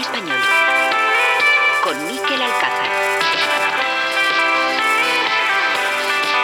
español. Con Miquel Alcázar.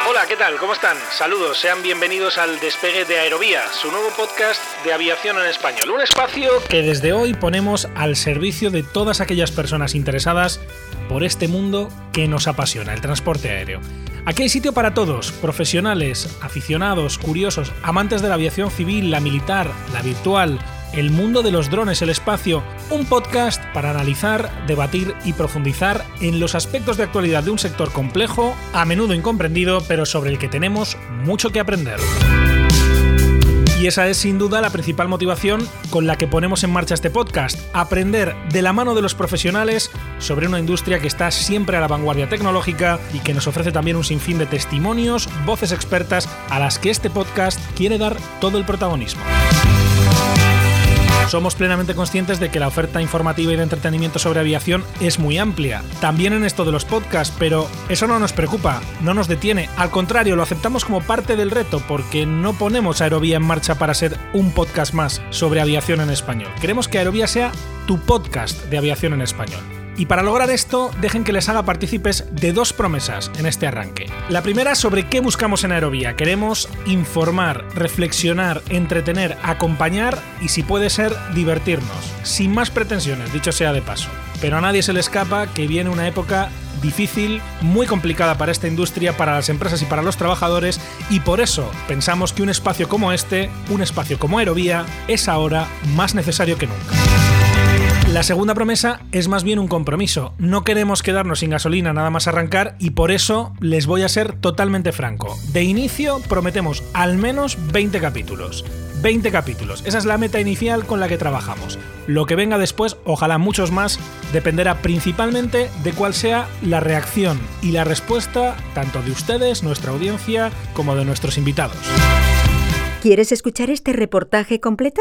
Hola, ¿qué tal? ¿Cómo están? Saludos, sean bienvenidos al Despegue de Aerovía, su nuevo podcast de aviación en español. Un espacio que desde hoy ponemos al servicio de todas aquellas personas interesadas por este mundo que nos apasiona, el transporte aéreo. Aquí hay sitio para todos, profesionales, aficionados, curiosos, amantes de la aviación civil, la militar, la virtual, el mundo de los drones, el espacio, un podcast para analizar, debatir y profundizar en los aspectos de actualidad de un sector complejo, a menudo incomprendido, pero sobre el que tenemos mucho que aprender. Y esa es sin duda la principal motivación con la que ponemos en marcha este podcast, aprender de la mano de los profesionales sobre una industria que está siempre a la vanguardia tecnológica y que nos ofrece también un sinfín de testimonios, voces expertas a las que este podcast quiere dar todo el protagonismo. Somos plenamente conscientes de que la oferta informativa y de entretenimiento sobre aviación es muy amplia, también en esto de los podcasts, pero eso no nos preocupa, no nos detiene, al contrario, lo aceptamos como parte del reto porque no ponemos Aerovía en marcha para ser un podcast más sobre aviación en español. Queremos que Aerovía sea tu podcast de aviación en español. Y para lograr esto, dejen que les haga partícipes de dos promesas en este arranque. La primera sobre qué buscamos en Aerovía. Queremos informar, reflexionar, entretener, acompañar y si puede ser, divertirnos. Sin más pretensiones, dicho sea de paso. Pero a nadie se le escapa que viene una época difícil, muy complicada para esta industria, para las empresas y para los trabajadores, y por eso pensamos que un espacio como este, un espacio como Aerovía, es ahora más necesario que nunca. La segunda promesa es más bien un compromiso. No queremos quedarnos sin gasolina nada más arrancar y por eso les voy a ser totalmente franco. De inicio prometemos al menos 20 capítulos. 20 capítulos. Esa es la meta inicial con la que trabajamos. Lo que venga después, ojalá muchos más, dependerá principalmente de cuál sea la reacción y la respuesta tanto de ustedes, nuestra audiencia, como de nuestros invitados. ¿Quieres escuchar este reportaje completo?